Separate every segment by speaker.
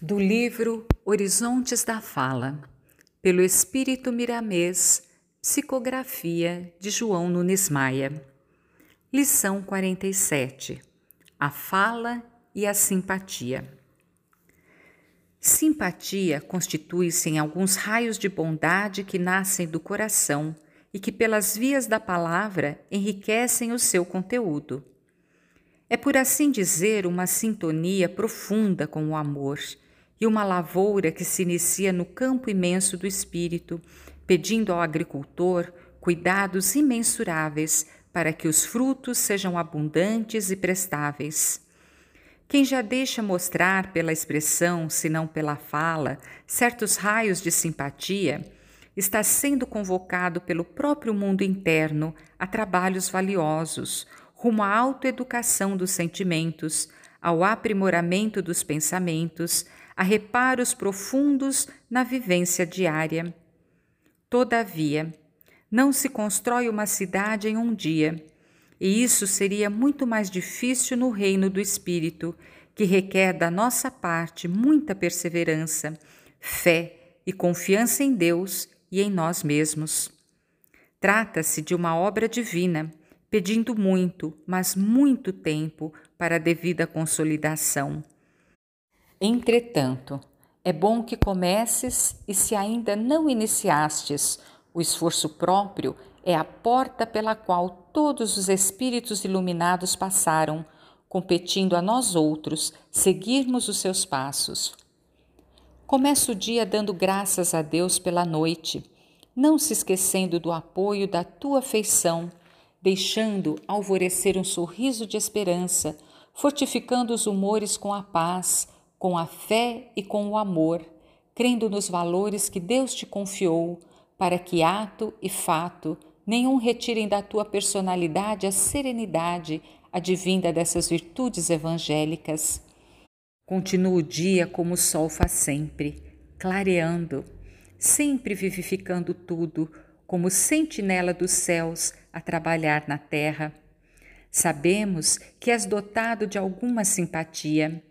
Speaker 1: Do livro Horizontes da Fala, pelo Espírito Miramês, psicografia de João Nunes Maia. Lição 47: A fala e a simpatia. Simpatia constitui-se em alguns raios de bondade que nascem do coração e que, pelas vias da palavra, enriquecem o seu conteúdo. É, por assim dizer, uma sintonia profunda com o amor e uma lavoura que se inicia no campo imenso do espírito, pedindo ao agricultor cuidados imensuráveis para que os frutos sejam abundantes e prestáveis. Quem já deixa mostrar pela expressão, se não pela fala, certos raios de simpatia, está sendo convocado pelo próprio mundo interno a trabalhos valiosos, rumo à autoeducação dos sentimentos, ao aprimoramento dos pensamentos, a reparos profundos na vivência diária. Todavia, não se constrói uma cidade em um dia, e isso seria muito mais difícil no reino do Espírito, que requer da nossa parte muita perseverança, fé e confiança em Deus e em nós mesmos. Trata-se de uma obra divina, pedindo muito, mas muito tempo para a devida consolidação. Entretanto, é bom que comeces e, se ainda não iniciastes, o esforço próprio é a porta pela qual todos os espíritos iluminados passaram, competindo a nós outros seguirmos os seus passos. Começa o dia dando graças a Deus pela noite, não se esquecendo do apoio da tua feição, deixando alvorecer um sorriso de esperança, fortificando os humores com a paz com a fé e com o amor, crendo nos valores que Deus te confiou, para que ato e fato nenhum retirem da tua personalidade a serenidade advinda dessas virtudes evangélicas. Continua o dia como o sol faz sempre, clareando, sempre vivificando tudo, como sentinela dos céus a trabalhar na terra. Sabemos que és dotado de alguma simpatia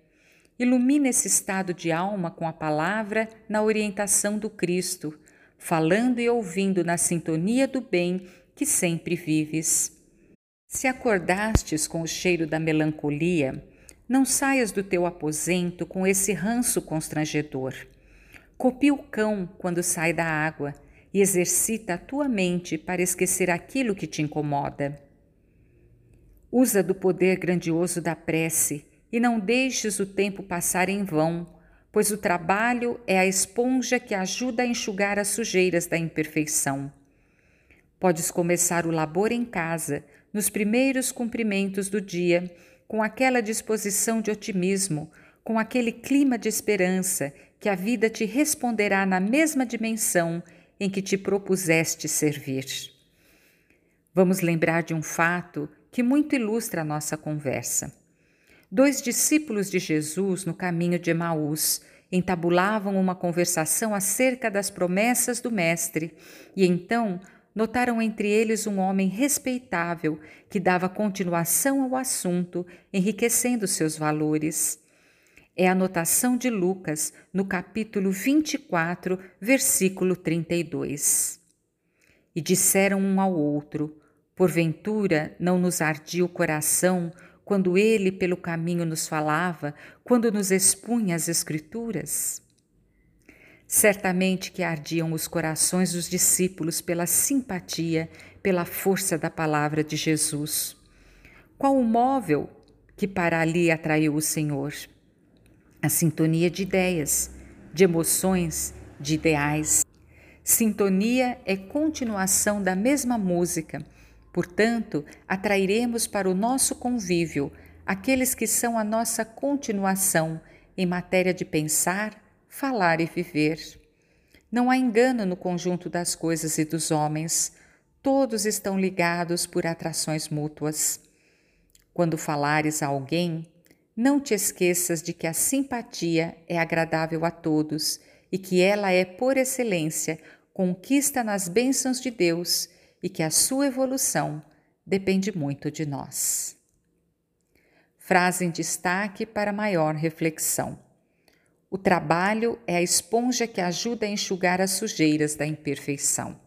Speaker 1: Ilumina esse estado de alma com a palavra na orientação do Cristo, falando e ouvindo na sintonia do bem que sempre vives. Se acordastes com o cheiro da melancolia, não saias do teu aposento com esse ranço constrangedor. Copia o cão quando sai da água e exercita a tua mente para esquecer aquilo que te incomoda. Usa do poder grandioso da prece e não deixes o tempo passar em vão, pois o trabalho é a esponja que ajuda a enxugar as sujeiras da imperfeição. Podes começar o labor em casa, nos primeiros cumprimentos do dia, com aquela disposição de otimismo, com aquele clima de esperança que a vida te responderá na mesma dimensão em que te propuseste servir. Vamos lembrar de um fato que muito ilustra a nossa conversa. Dois discípulos de Jesus no caminho de Emaús entabulavam uma conversação acerca das promessas do Mestre e então notaram entre eles um homem respeitável que dava continuação ao assunto, enriquecendo seus valores. É a anotação de Lucas no capítulo 24, versículo 32. E disseram um ao outro: Porventura não nos ardia o coração quando ele pelo caminho nos falava, quando nos expunha as Escrituras? Certamente que ardiam os corações dos discípulos pela simpatia, pela força da palavra de Jesus. Qual o móvel que para ali atraiu o Senhor? A sintonia de ideias, de emoções, de ideais. Sintonia é continuação da mesma música Portanto, atrairemos para o nosso convívio aqueles que são a nossa continuação em matéria de pensar, falar e viver. Não há engano no conjunto das coisas e dos homens, todos estão ligados por atrações mútuas. Quando falares a alguém, não te esqueças de que a simpatia é agradável a todos e que ela é, por excelência, conquista nas bênçãos de Deus e que a sua evolução depende muito de nós. Frase em destaque para maior reflexão. O trabalho é a esponja que ajuda a enxugar as sujeiras da imperfeição.